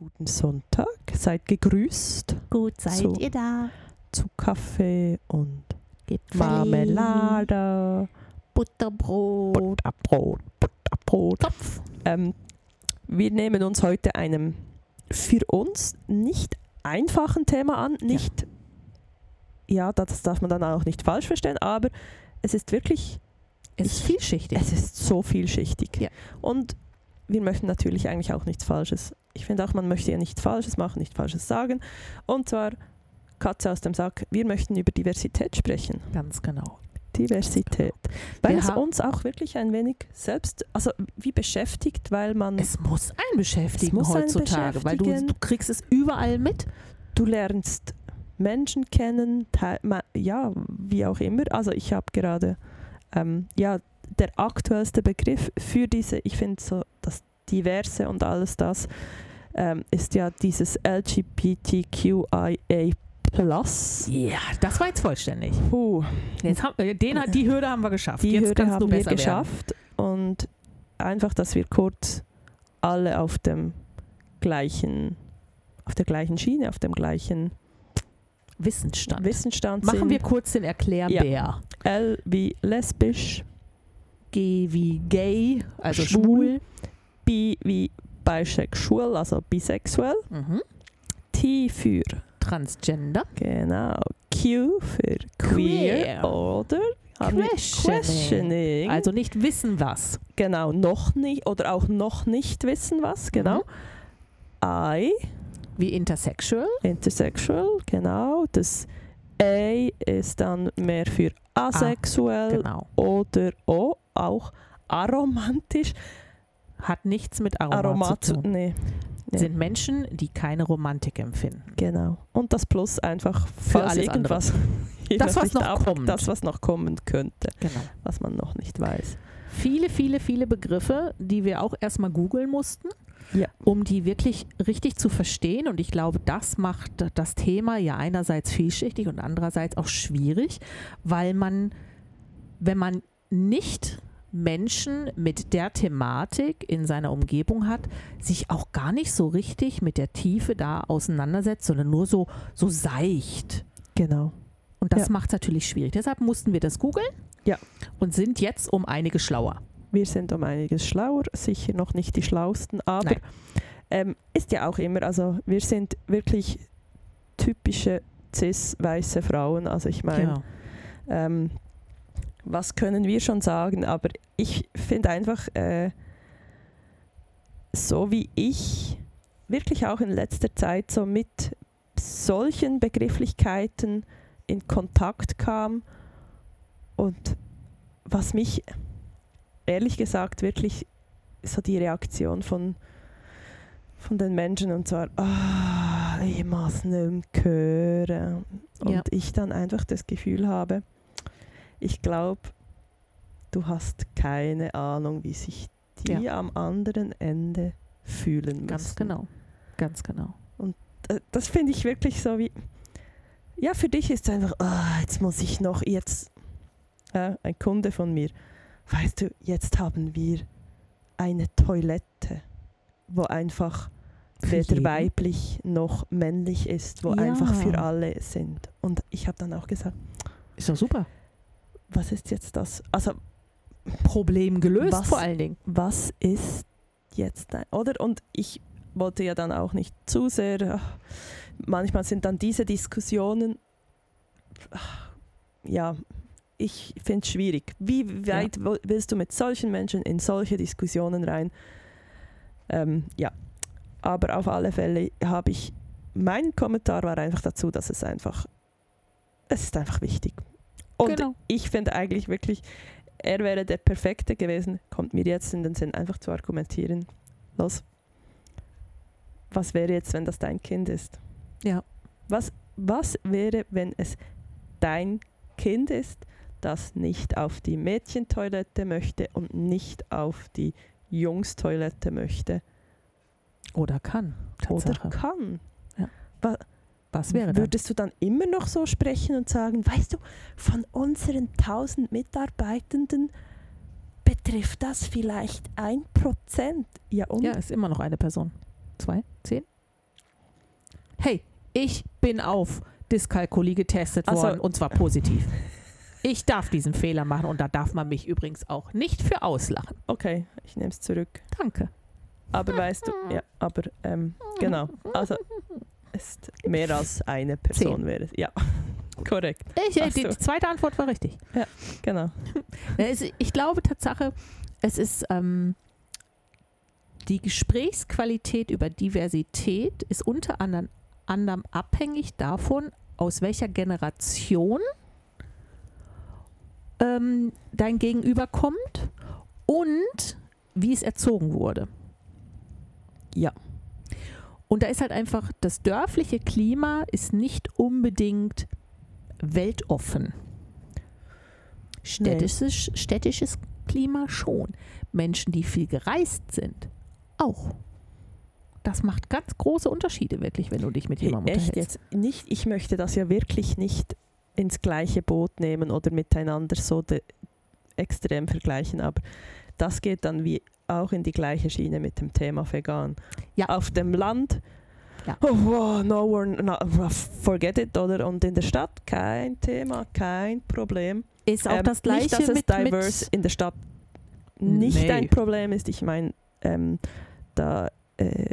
Guten Sonntag, seid gegrüßt Gut, seid So. ihr da? zu Kaffee und Gipfeli, Marmelade, Butterbrot, Butterbrot, Butterbrot. Topf. Ähm, wir nehmen uns heute einem für uns nicht einfachen Thema an, nicht, ja, das darf man dann auch nicht falsch verstehen, aber es ist wirklich Es ist Ich- vielschichtig. Es ist so vielschichtig. Ja. Und wir möchten natürlich eigentlich auch nichts Falsches. Ich finde auch, man möchte ja nichts Falsches machen, nichts Falsches sagen. Und zwar, Katze aus dem Sack, wir möchten über Diversität sprechen. Ganz genau. Diversität. Weil Wir es uns auch wirklich ein wenig selbst, also wie beschäftigt, weil man, Es muss einen beschäftigen Es muss einen heutzutage, weil du, beschäftigen. du kriegst es überall mit. du lernst Menschen kennen, ja, wie auch immer. Also ich habe gerade, ähm, ja, der aktuellste Begriff für diese, ich finde so das Diverse und alles das, ähm, ist ja dieses LGBTQIA+. Ja, das war jetzt vollständig. Puh, Jetzt haben, äh, den, die Hürde haben wir geschafft. die jetzt Hürde haben du wir besser werden. geschafft und einfach, dass wir kurz alle auf dem gleichen, auf der gleichen Schiene, auf dem gleichen Wissensstand. Wissensstand Machen sind. wir kurz den Erklärbär. L wie lesbisch, G wie gay, also Schwul. schwul. B wie bisexual, also bisexuell. Mhm. T für, Transgender. genau, Q für queer, Queer. oder Questioning. questioning. Also nicht wissen was. genau, noch nicht oder auch noch nicht wissen was, genau. I, Wie intersexual. intersexual, genau. Das A ist dann mehr für asexuell Genau. oder O, auch aromantisch. Hat nichts mit Aroma Aromat, zu tun. nee, nee. Sind Menschen, die keine Romantik empfinden. Genau. Und das Plus einfach, falls alles irgendwas Das, was noch kommt. Das, was noch kommen könnte, Genau. was man noch nicht weiß. Viele, viele, viele Begriffe, die wir auch erstmal googeln mussten, Ja. um die wirklich richtig zu verstehen. Und ich glaube, das macht das Thema ja einerseits vielschichtig und andererseits auch schwierig, weil man, wenn man nicht Menschen mit der Thematik in seiner Umgebung hat, sich auch gar nicht so richtig mit der Tiefe da auseinandersetzt, sondern nur so, so seicht. Genau. Und das Ja. macht es natürlich schwierig. Deshalb mussten wir das googeln Ja. und sind jetzt um einige schlauer. Wir sind um einiges schlauer, sicher noch nicht die schlausten, aber ähm, ist ja auch immer, also wir sind wirklich typische cis-weiße Frauen. Also ich meine, Ja. ähm, was können wir schon sagen? Aber ich finde einfach, äh, so wie ich wirklich auch in letzter Zeit so mit solchen Begrifflichkeiten in Kontakt kam und was mich ehrlich gesagt wirklich so die Reaktion von, von den Menschen und zwar, ah, ich muss nicht hören. Und Ja. ich dann einfach das Gefühl habe, ich glaube, du hast keine Ahnung, wie sich die am anderen Ende fühlen müssen. Ganz genau. Ganz genau. Äh, Das finde ich wirklich so wie, ja, für dich ist es einfach, ah, jetzt muss ich noch, jetzt, äh, ein Kunde von mir, weißt du, jetzt haben wir eine Toilette, wo einfach weder jeden. weiblich noch männlich ist, wo Ja. einfach für alle sind. Und ich habe dann auch gesagt, Ist doch super. Was ist jetzt das? Also Problem gelöst Was? vor allen Dingen. was ist jetzt ein, oder? Und ich wollte ja dann auch nicht zu sehr, ach, manchmal sind dann diese Diskussionen, ach, ja, ich finde es schwierig. Wie weit wo- willst du mit solchen Menschen in solche Diskussionen rein? Ähm, ja, aber auf alle Fälle habe ich, mein Kommentar war einfach dazu, dass es einfach, es ist einfach wichtig. Und Genau. ich finde eigentlich wirklich, er wäre der Perfekte gewesen, kommt mir jetzt in den Sinn, einfach zu argumentieren. Los. Was wäre jetzt, wenn das dein Kind ist? Ja. Was, was wäre, wenn es dein Kind ist, das nicht auf die Mädchentoilette möchte und nicht auf die Jungstoilette möchte Oder kann. oder Tatsache. kann? Was wäre dann? Würdest du dann immer noch so sprechen und sagen, weißt du, von unseren 1000 Mitarbeitenden betrifft das vielleicht ein Prozent? Ja, und? Ja, ist immer noch eine Person. Zwei? Zehn? hey, ich bin auf Dyskalkulie getestet Also- worden und zwar positiv. Ich darf diesen Fehler machen und da darf man mich übrigens auch nicht für auslachen. Okay, ich nehme es zurück. Danke. Aber weißt du, ja, aber ähm, genau. Also ist mehr als eine Person Zehn. wäre es. Ja, korrekt. Ich, äh, die, die zweite Antwort war richtig. Genau. Es, ich glaube Tatsache, es ist ähm, die Gesprächsqualität über Diversität ist unter anderem, anderem abhängig davon, aus welcher Generation ähm, dein Gegenüber kommt und wie es erzogen wurde. Ja. Und da ist halt einfach, das dörfliche Klima ist nicht unbedingt weltoffen. Städtisches, städtisches Klima schon. Menschen, die viel gereist sind, auch. Das macht ganz große Unterschiede, wirklich, wenn du dich mit jemandem Echt unterhältst. jetzt? Nicht, ich möchte das ja wirklich nicht ins gleiche Boot nehmen oder miteinander so extrem vergleichen, aber das geht dann wie auch in die gleiche Schiene mit dem Thema vegan. Ja. Auf dem Land, Ja. oh, wow, no one, no, forget it, oder? Und in der Stadt kein Thema, kein Problem. Ist auch Ähm, das Gleiche nicht, dass es mit, diverse mit in der Stadt nicht Nee. ein Problem ist. Ich meine, ähm, da äh,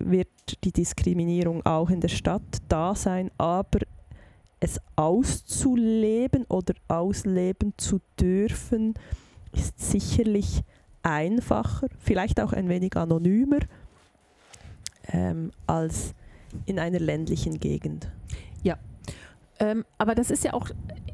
wird die Diskriminierung auch in der Stadt da sein, aber es auszuleben oder ausleben zu dürfen, ist sicherlich einfacher, vielleicht auch ein wenig anonymer ähm, als in einer ländlichen Gegend. Ähm, aber das ist ja auch,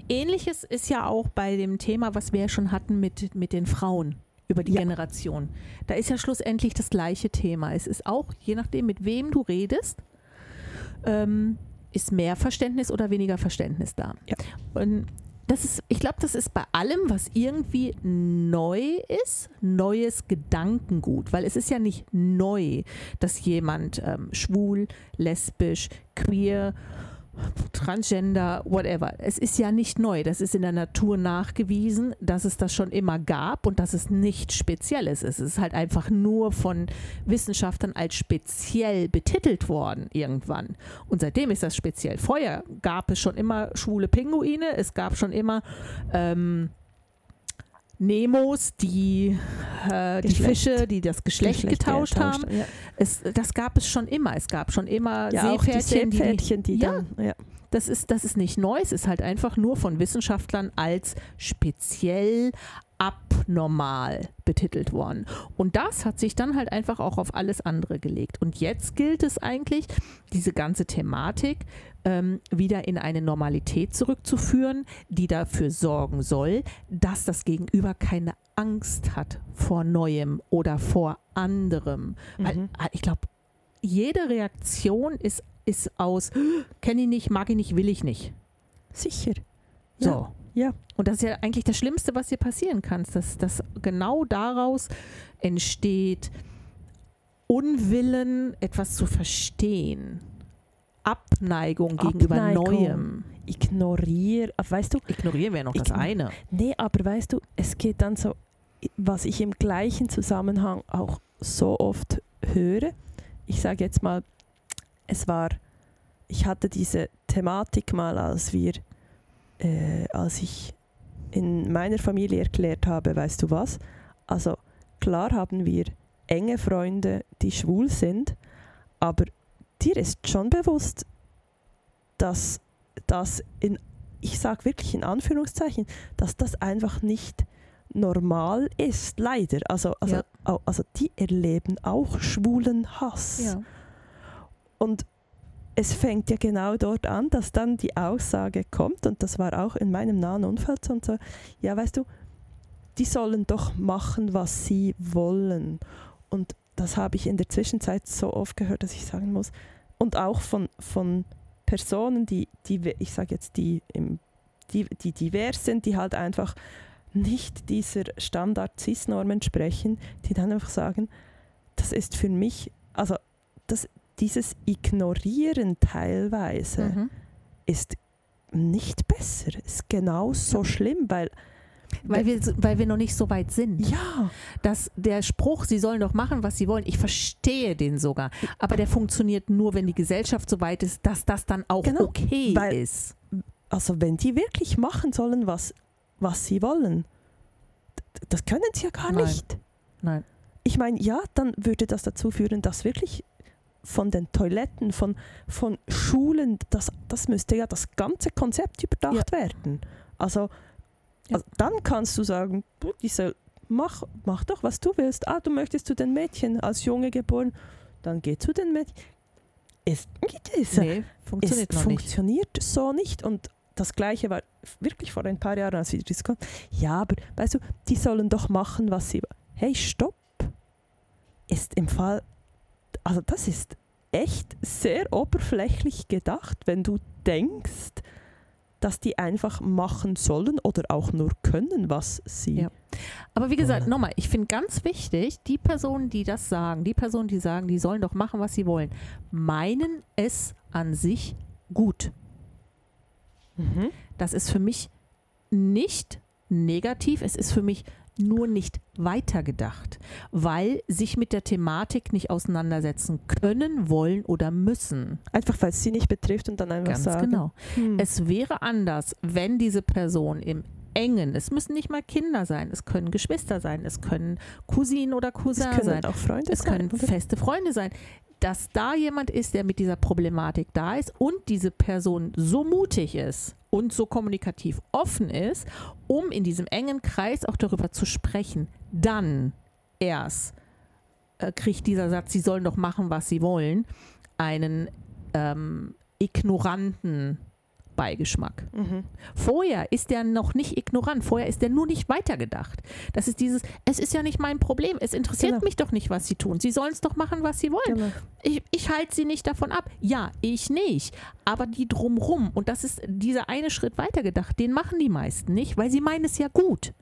ähnliches ist ja auch bei dem Thema, was wir ja schon hatten mit, mit den Frauen über die Ja. Generation. Da ist ja schlussendlich das gleiche Thema. Es ist auch, je nachdem, mit wem du redest, ähm, ist mehr Verständnis oder weniger Verständnis da. Ja. Und das ist, ich glaube, das ist bei allem, was irgendwie neu ist, neues Gedankengut, weil es ist ja nicht neu, dass jemand ähm, schwul, lesbisch, queer, Transgender, whatever. Es ist ja nicht neu. Das ist in der Natur nachgewiesen, dass es das schon immer gab und dass es nichts Spezielles ist. Es ist halt einfach nur von Wissenschaftlern als speziell betitelt worden irgendwann. Und seitdem ist das speziell. Vorher gab es schon immer schwule Pinguine, es gab schon immer ähm, Nemos, die, äh, die. Fische, die das Geschlecht, Geschlecht getauscht haben. Ja, Es, das gab es schon immer. Es gab schon immer ja die Seepferdchen, die, Seepferdchen, die, Ja. dann... Ja. das ist, das ist nicht neu, es ist halt einfach nur von Wissenschaftlern als speziell abnormal betitelt worden. Und das hat sich dann halt einfach auch auf alles andere gelegt. Und jetzt gilt es eigentlich, diese ganze Thematik ähm, wieder in eine Normalität zurückzuführen, die dafür sorgen soll, dass das Gegenüber keine Angst hat vor Neuem oder vor anderem. Weil Mhm. ah, ich glaube, jede Reaktion ist, ist aus, kenne ich nicht, mag ich nicht, will ich nicht. Sicher. So. Ja. Und das ist ja eigentlich das Schlimmste, was dir passieren kann, dass, dass genau daraus entsteht Unwillen, etwas zu verstehen. Abneigung gegenüber Abneigung. Neuem. Ignorier, ah, weißt du, Ignorieren wäre noch das eine. Nee, aber weißt du, es geht dann so, was ich im gleichen Zusammenhang auch so oft höre. Ich sage jetzt mal, es war, ich hatte diese Thematik mal, als wir, äh, als ich in meiner Familie erklärt habe, weißt du was? Also klar haben wir enge Freunde, die schwul sind, aber dir ist schon bewusst, dass das in, ich sage wirklich in Anführungszeichen, dass das einfach nicht normal ist, leider. Also, also, Ja. also die erleben auch schwulen Hass. Ja. Und es fängt ja genau dort an, dass dann die Aussage kommt, und das war auch in meinem nahen so und so, ja, weißt du, die sollen doch machen, was sie wollen. Und das habe ich in der Zwischenzeit so oft gehört, dass ich sagen muss, und auch von, von Personen, die, die ich sage jetzt, die, im, die, die divers sind, die halt einfach nicht dieser Standard-CIS-Norm entsprechen, die dann einfach sagen, das ist für mich, also das, dieses Ignorieren teilweise Mhm. ist nicht besser, ist genauso schlimm, weil Weil wir, weil wir noch nicht so weit sind. ja, Dass der Spruch, sie sollen doch machen, was sie wollen, ich verstehe den sogar. Aber der funktioniert nur, wenn die Gesellschaft so weit ist, dass das dann auch Genau, okay weil- ist. also wenn die wirklich machen sollen, was, was sie wollen, das können sie ja gar Nein. nicht. Nein. Ich meine, ja, dann würde das dazu führen, dass wirklich von den Toiletten, von, von Schulen, das, das müsste ja das ganze Konzept überdacht werden. Also, Ja. also dann kannst du sagen, diese, mach, mach doch, was du willst. Ah, du möchtest zu den Mädchen als Junge geboren, dann geh zu den Mädchen. Es, es, Nee, es funktioniert nicht. funktioniert so nicht. Und das Gleiche war wirklich vor ein paar Jahren, als wir diskutiert Ja, aber weißt du, die sollen doch machen, was sie. Hey, stopp! Ist im Fall. Also, das ist echt sehr oberflächlich gedacht, wenn du denkst, dass die einfach machen sollen oder auch nur können, was sie. Ja. Aber wie gesagt, nochmal, ich finde ganz wichtig, die Personen, die das sagen, die Personen, die sagen, die sollen doch machen, was sie wollen, meinen es an sich gut. Mhm. Das ist für mich nicht negativ, es ist für mich nur nicht weitergedacht, weil sich mit der Thematik nicht auseinandersetzen können, wollen oder müssen. Einfach weil es sie nicht betrifft und dann einfach Ganz sagen. genau. hm, Es wäre anders, wenn diese Person im engen, es müssen nicht mal Kinder sein, es können Geschwister sein, es können Cousinen oder es Cousin können sein, auch Freunde es sein. können oder? feste Freunde sein, dass da jemand ist, der mit dieser Problematik da ist und diese Person so mutig ist und so kommunikativ offen ist, um in diesem engen Kreis auch darüber zu sprechen, dann erst äh, kriegt dieser Satz, sie sollen doch machen, was sie wollen, einen ähm, ignoranten Beigeschmack. Mhm. Vorher ist der noch nicht ignorant, vorher ist der nur nicht weitergedacht. Das ist dieses, es ist ja nicht mein Problem, es interessiert Genau. mich doch nicht, was sie tun. Sie sollen es doch machen, was sie wollen. Genau. Ich, ich halte sie nicht davon ab. Ja, ich nicht. Aber die drumrum, und das ist dieser eine Schritt weitergedacht, den machen die meisten nicht, weil sie meinen es ja gut.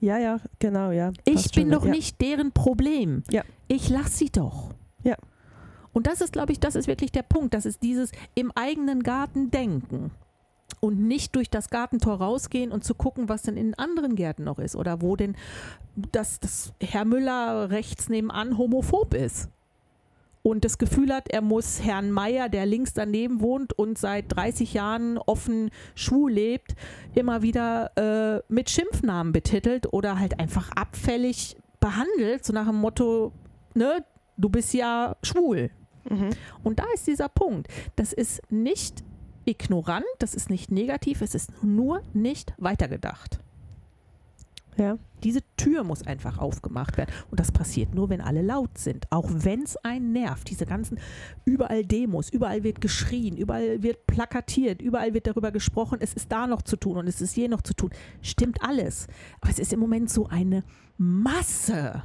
Ja, ja, genau, ja. Ich bin schon, doch ja. nicht deren Problem. Ja. Ich lasse sie doch. Ja. Und das ist, glaube ich, das ist wirklich der Punkt. Das ist dieses im eigenen Garten denken. Und nicht durch das Gartentor rausgehen und zu gucken, was denn in anderen Gärten noch ist. Oder wo denn das, das Herr Müller rechts nebenan homophob ist. Und das Gefühl hat, er muss Herrn Meier, der links daneben wohnt und seit 30 Jahren offen schwul lebt, immer wieder äh, mit Schimpfnamen betitelt oder halt einfach abfällig behandelt, so nach dem Motto, ne, du bist ja schwul. Mhm. Und da ist dieser Punkt. Das ist nicht ignorant, das ist nicht negativ, es ist nur nicht weitergedacht. Ja. Diese Tür muss einfach aufgemacht werden. Und das passiert nur, wenn alle laut sind. Auch wenn es einen nervt. Diese ganzen, überall Demos, überall wird geschrien, überall wird plakatiert, überall wird darüber gesprochen, es ist da noch zu tun und es ist hier noch zu tun. Stimmt alles. Aber es ist im Moment so eine Masse.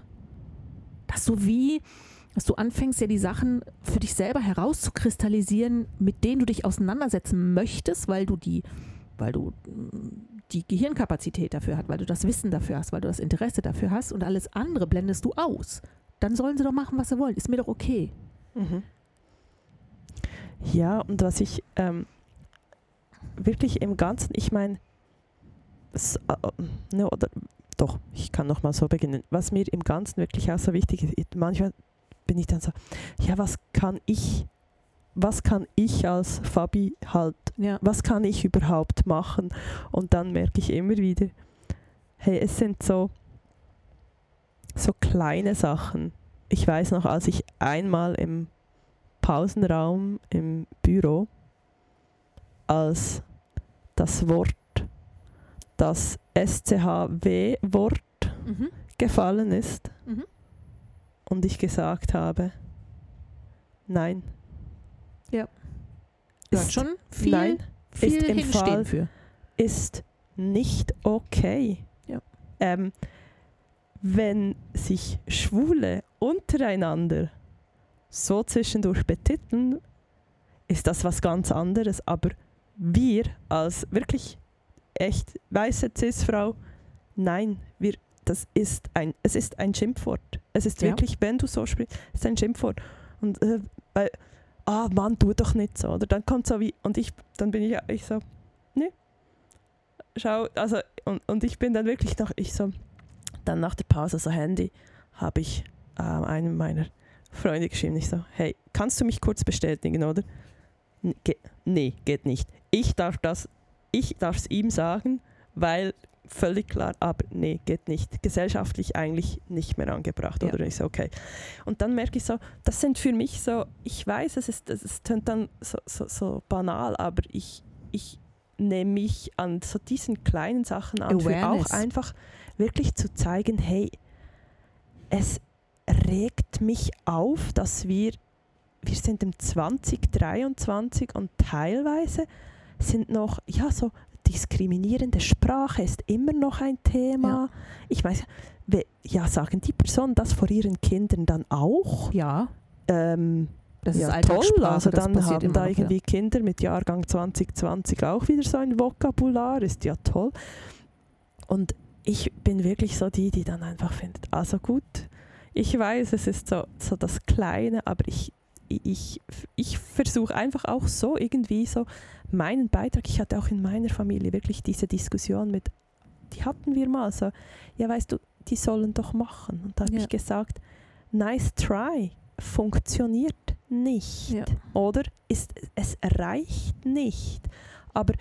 Das so wie, dass du anfängst, ja die Sachen für dich selber herauszukristallisieren, mit denen du dich auseinandersetzen möchtest, weil du die, weil du mm, die Gehirnkapazität dafür hast, weil du das Wissen dafür hast, weil du das Interesse dafür hast und alles andere blendest du aus. Dann sollen sie doch machen, was sie wollen. Ist mir doch okay. Mhm. Ja, und was ich ähm, wirklich im Ganzen, ich meine, s- äh, ne, oder doch, ich kann noch mal so beginnen. Was mir im Ganzen wirklich auch so wichtig ist, manchmal bin ich dann so, ja, was kann ich, was kann ich als Fabi halt, Ja. was kann ich überhaupt machen? Und dann merke ich immer wieder, hey, es sind so, so kleine Sachen. Ich weiß noch, als ich einmal im Pausenraum im Büro als das Wort, das SCHW-Wort Mhm. gefallen ist Mhm. Und ich gesagt habe, nein. Ja. Du Ist, schon viel, nein, viel ist im Fall- für. ist nicht okay. Ja. Ähm, wenn sich Schwule untereinander so zwischendurch betiteln, ist das was ganz anderes. Aber wir als wirklich echt weiße Cis-Frau, nein, wir, das ist ein, es ist ein Schimpfwort. Es ist Ja. wirklich, wenn du so sprichst, es ist ein Schimpfwort. Und äh, weil, ah Mann, tu doch nicht so. Oder dann kommt so wie, und ich, dann bin ich, ich so, nee. schau, also, und, und ich bin dann wirklich noch, ich so, dann nach der Pause, so Handy, habe ich äh, einem meiner Freunde geschrieben, ich so, hey, kannst du mich kurz bestätigen, oder? Ge nee, geht nicht. Ich darf das, ich darf es ihm sagen, weil völlig klar, aber nee, geht nicht. Gesellschaftlich eigentlich nicht mehr angebracht. Ja. Oder ich so, okay. Und dann merke ich so, das sind für mich so, ich weiß, es ist, es tönt dann so, so, so banal, aber ich, ich nehme mich an so diesen kleinen Sachen an, für auch einfach wirklich zu zeigen, hey, es regt mich auf, dass wir, wir sind im 2023 und teilweise sind noch, ja, so diskriminierende Sprache ist immer noch ein Thema. Ja. Ich weiß, ja, sagen die Personen das vor ihren Kindern dann auch? Ja. Ähm, das ja, ist toll. Also dann haben da irgendwie ja. Kinder mit Jahrgang 2020 auch wieder so ein Vokabular, ist ja toll. Und ich bin wirklich so die, die dann einfach findet, also gut, ich weiß, es ist so, so das Kleine, aber ich, ich, ich versuche einfach auch so irgendwie so meinen Beitrag, ich hatte auch in meiner Familie wirklich diese Diskussion mit, die hatten wir mal so, ja weißt du, die sollen doch machen. Und da habe ja. ich gesagt, nice try, funktioniert nicht. Ja. Oder ist, es reicht nicht. Aber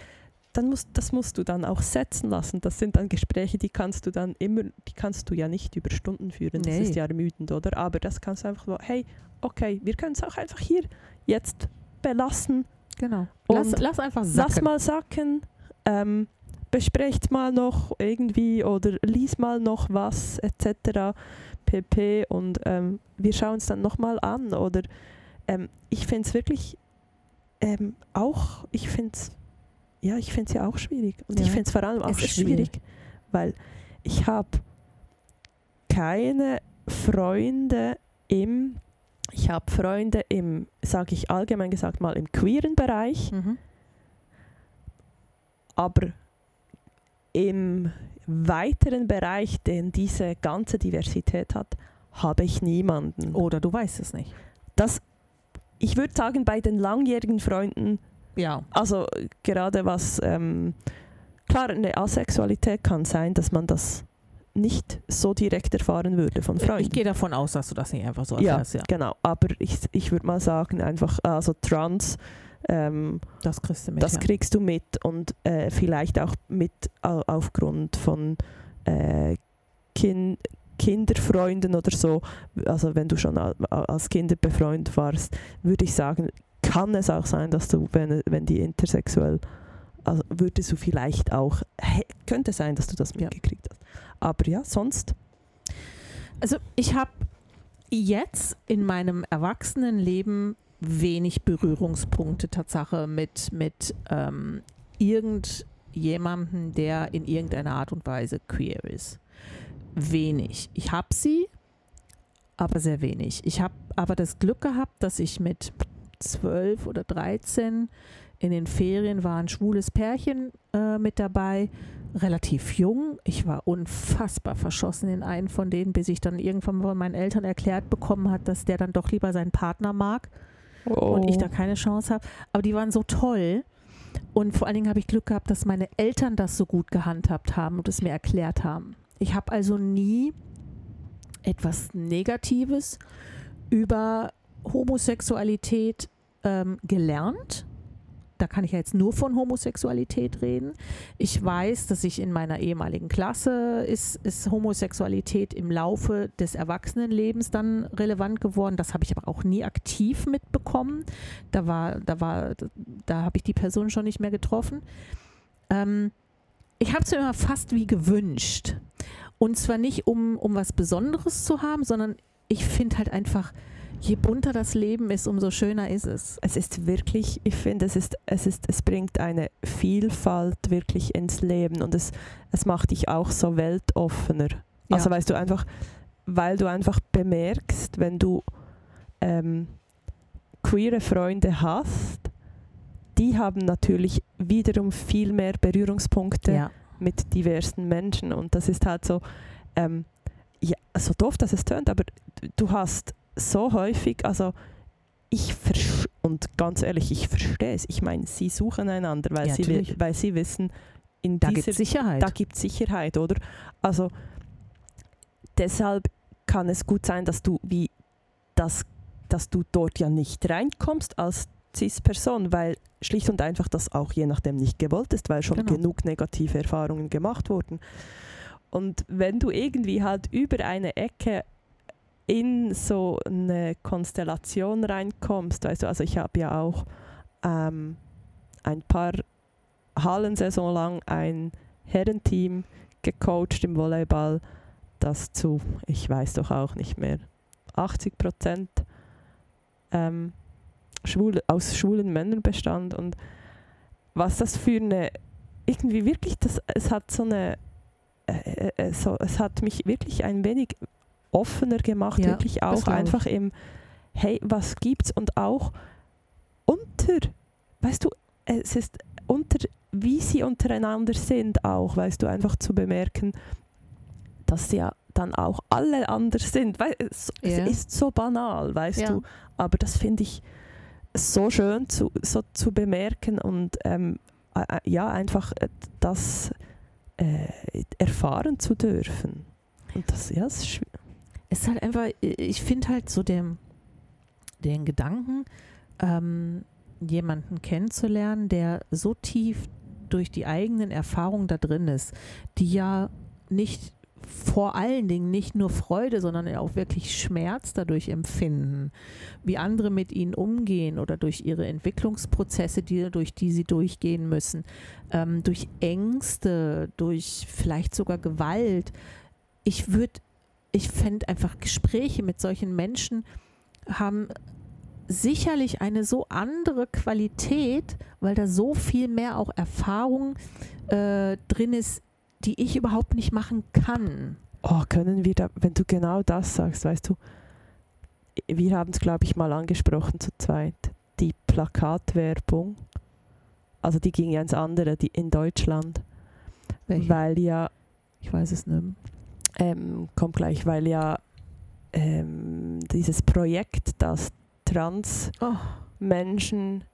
dann musst, das musst du dann auch setzen lassen. Das sind dann Gespräche, die kannst du dann immer, die kannst du ja nicht über Stunden führen. Nee. Das ist ja ermüdend, oder? Aber das kannst du einfach so, hey, okay, wir können es auch einfach hier jetzt belassen Genau. Lass, lass, einfach sacken. Lass mal sacken. Ähm, besprecht mal noch irgendwie oder lies mal noch was etc. pp. Und ähm, wir schauen es dann nochmal an. Oder ähm, ich finde es wirklich ähm, auch, ich finde es ja, ich finde es ja auch schwierig. Und ja. ich finde es vor allem auch schwierig, schwierig, weil ich habe keine Freunde im ich habe Freunde im, sage ich allgemein gesagt mal, im queeren Bereich, mhm. aber im weiteren Bereich, den diese ganze Diversität hat, habe ich niemanden. Oder du weißt es nicht. Das, ich würde sagen, bei den langjährigen Freunden, ja. also gerade was, ähm, klar, eine Asexualität kann sein, dass man das nicht so direkt erfahren würde von Freunden. Ich gehe davon aus, dass du das nicht einfach so erfährst. Ja, ja. genau. Aber ich, ich würde mal sagen, einfach, also Trans, ähm, das, kriegst du mit, das ja. kriegst du mit und äh, vielleicht auch mit aufgrund von äh, kind, Kinderfreunden oder so, also wenn du schon als Kind befreundet warst, würde ich sagen, kann es auch sein, dass du, wenn, wenn die intersexuell, also würdest du vielleicht auch, könnte sein, dass du das mitgekriegt hast. Aber ja, sonst. Also ich habe jetzt in meinem Erwachsenenleben wenig Berührungspunkte Tatsache mit, mit ähm, irgendjemandem, der in irgendeiner Art und Weise queer ist. Wenig. Ich habe sie, aber sehr wenig. Ich habe aber das Glück gehabt, dass ich mit zwölf oder dreizehn in den Ferien war ein schwules Pärchen äh, mit dabei relativ jung. Ich war unfassbar verschossen in einen von denen, bis ich dann irgendwann von meinen Eltern erklärt bekommen hat, dass der dann doch lieber seinen Partner mag oh. und ich da keine Chance habe. Aber die waren so toll. Und vor allen Dingen habe ich Glück gehabt, dass meine Eltern das so gut gehandhabt haben und es mir erklärt haben. Ich habe also nie etwas Negatives über Homosexualität ähm, gelernt da kann ich ja jetzt nur von Homosexualität reden. Ich weiß, dass ich in meiner ehemaligen Klasse ist, ist Homosexualität im Laufe des Erwachsenenlebens dann relevant geworden. Das habe ich aber auch nie aktiv mitbekommen. Da war, da war, da habe ich die Person schon nicht mehr getroffen. Ähm, ich habe es mir immer fast wie gewünscht. Und zwar nicht, um, um was Besonderes zu haben, sondern ich finde halt einfach, je bunter das Leben ist, umso schöner ist es. Es ist wirklich, ich finde, es ist, es ist, es bringt eine Vielfalt wirklich ins Leben und es, es macht dich auch so weltoffener. Ja. Also weißt du einfach, weil du einfach bemerkst, wenn du ähm, queere Freunde hast, die haben natürlich wiederum viel mehr Berührungspunkte ja. mit diversen Menschen und das ist halt so, ähm, ja, so doof, dass es tönt, aber du hast so häufig, also ich und ganz ehrlich, ich verstehe es. Ich meine, sie suchen einander, weil, ja, sie, weil sie wissen, in Da gibt es Sicherheit. da gibt Sicherheit, oder? Also deshalb kann es gut sein, dass du wie das, dass du dort ja nicht reinkommst als CIS-Person, weil schlicht und einfach das auch je nachdem nicht gewollt ist, weil schon Genau. genug negative Erfahrungen gemacht wurden. Und wenn du irgendwie halt über eine Ecke in so eine Konstellation reinkommst, weißt du, also ich habe ja auch ähm, ein paar Hallensaison lang ein Herrenteam gecoacht im Volleyball, das zu, ich weiß doch auch nicht mehr, 80 Prozent ähm, schwul, aus schwulen Männern bestand. Und was das für eine, irgendwie wirklich, das, es hat so eine, äh, äh, so, es hat mich wirklich ein wenig offener gemacht, Ja, wirklich auch ich. einfach im, hey, was gibt's? Und auch unter, weißt du, es ist unter, wie sie untereinander sind auch, weißt du, einfach zu bemerken, dass sie ja dann auch alle anders sind. Weil es, Ja. es ist so banal, weißt Ja. du, aber das finde ich so schön zu, so zu bemerken und ähm, äh, ja, einfach äh, das äh, erfahren zu dürfen. Und das, ja, das ist schw- es ist halt einfach, ich finde halt so den, den Gedanken, ähm, jemanden kennenzulernen, der so tief durch die eigenen Erfahrungen da drin ist, die ja nicht vor allen Dingen nicht nur Freude, sondern auch wirklich Schmerz dadurch empfinden, wie andere mit ihnen umgehen oder durch ihre Entwicklungsprozesse, die, durch die sie durchgehen müssen, ähm, durch Ängste, durch vielleicht sogar Gewalt. Ich würde, ich fände einfach Gespräche mit solchen Menschen haben sicherlich eine so andere Qualität, weil da so viel mehr auch Erfahrung äh, drin ist, die ich überhaupt nicht machen kann. Oh, können wir da, wenn du genau das sagst, weißt du, wir haben es, glaube ich, mal angesprochen zu zweit, die Plakatwerbung, also die ging ja ins andere, die in Deutschland, Welche? weil ja, Ich weiß es nicht. Ähm, kommt gleich, weil ja ähm, dieses Projekt, das Oh, Trans-Menschen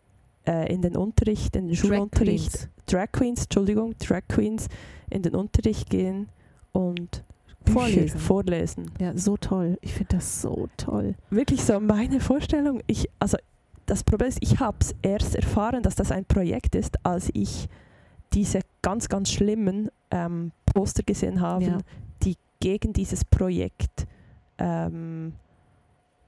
äh, in den Unterricht, in den Drag Schulunterricht, Queens. Drag Queens, Entschuldigung, Drag Queens in den Unterricht gehen und Vorlesen. vorlesen. Ja, so toll. Ich finde das so toll. Wirklich so meine Vorstellung. Ich, also das Problem ist, ich habe es erst erfahren, dass das ein Projekt ist, als ich diese ganz, ganz schlimmen ähm, Poster gesehen habe, Ja. die gegen dieses Projekt ähm,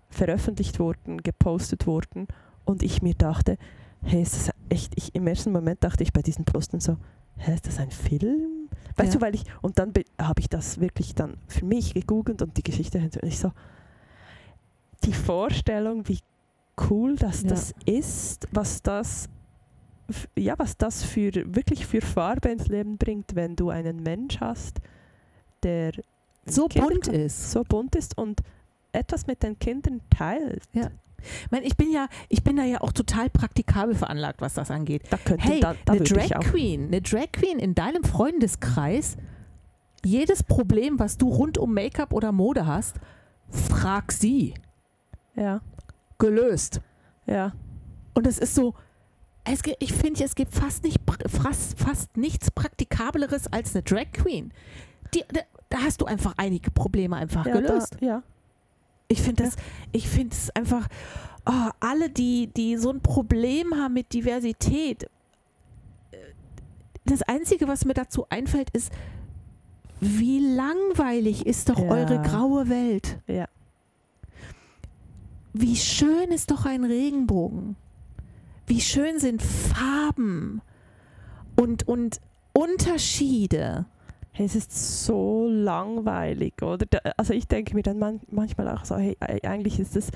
veröffentlicht wurden, gepostet wurden. Und ich mir dachte, hey, ist das echt, ich, im ersten Moment dachte ich bei diesen Postern so, hä, ist das ein Film? Weißt Ja. du, weil ich, und dann be- habe ich das wirklich dann für mich gegoogelt und die Geschichte und ich so, die Vorstellung, wie cool das, Ja. das ist, was das, ja, was das für, wirklich für Farbe ins Leben bringt, wenn du einen Mensch hast, der So bunt ist. so bunt ist und etwas mit den Kindern teilt. Ich, meine, ich bin ja, ich bin da ja auch total praktikabel veranlagt, was das angeht. Da könnte Hey, da, da eine Drag. Queen, eine Drag Queen in deinem Freundeskreis, jedes Problem, was du rund um Make-up oder Mode hast, frag sie. Ja, Gelöst. ja. Und es ist so, es, gibt- ich finde, es gibt fast, nicht, fast, fast nichts Praktikableres als eine Drag Queen. Die, da, hast du einfach einige Probleme einfach ja, gelöst. Da, ja. Ich finde das, ich finde es einfach, oh, alle, die, die so ein Problem haben mit Diversität, äh, das Einzige, was mir dazu einfällt, ist, wie langweilig ist doch Ja. eure graue Welt? Ja. Wie schön ist doch ein Regenbogen? Wie schön sind Farben und, und Unterschiede? Hey, es ist so langweilig, oder? Also ich denke mir dann man, manchmal auch so, hey, eigentlich ist das,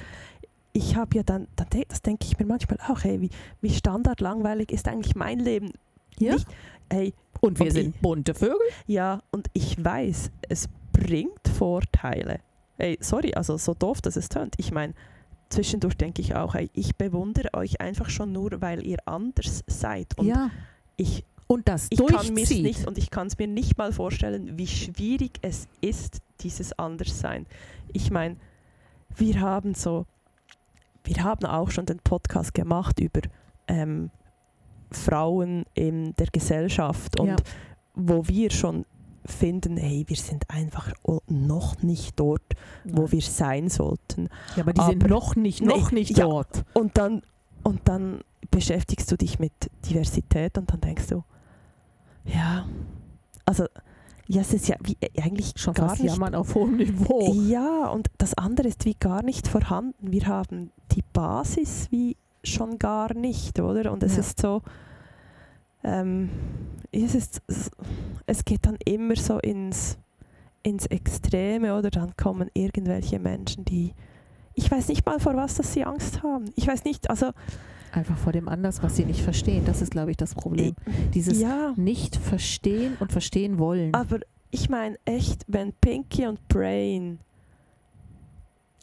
ich habe ja dann, dann das denke ich mir manchmal auch, hey, wie, wie standardlangweilig ist eigentlich mein Leben? Ja? Nicht, hey, Und wir Und sind bunte Vögel. ja, und ich weiß, es bringt Vorteile. Hey, sorry, also so doof, dass es tönt. Ich meine, zwischendurch denke ich auch, hey, ich bewundere euch einfach schon nur, weil ihr anders seid. Und ja. ich Und das ich kann durchzieht. nicht und ich kann es mir nicht mal vorstellen, wie schwierig es ist, dieses Anderssein. Ich meine, wir haben so, wir haben auch schon den Podcast gemacht über ähm, Frauen in der Gesellschaft und Ja. wo wir schon finden, hey, wir sind einfach noch nicht dort, wo Nein. wir sein sollten. ja, aber die sind aber- noch nicht, noch Nee, nicht ja. dort. Und dann, und dann beschäftigst du dich mit Diversität und dann denkst du, ja, also, ja, es ist ja wie, äh, eigentlich Schon gar fast nicht jammern auf hohem Niveau. Ja, und das andere ist wie gar nicht vorhanden. Wir haben die Basis wie schon gar nicht, oder? Und es Ja. ist so, ähm, es, ist, es geht dann immer so ins, ins Extreme, oder? Dann kommen irgendwelche Menschen, die, ich weiß nicht mal, vor was dass sie Angst haben. Ich weiß nicht, also, Einfach vor dem anders, was sie nicht verstehen. Das ist, glaube ich, das Problem. Dieses ja, nicht verstehen und verstehen wollen. aber ich meine echt, wenn Pinky und Brain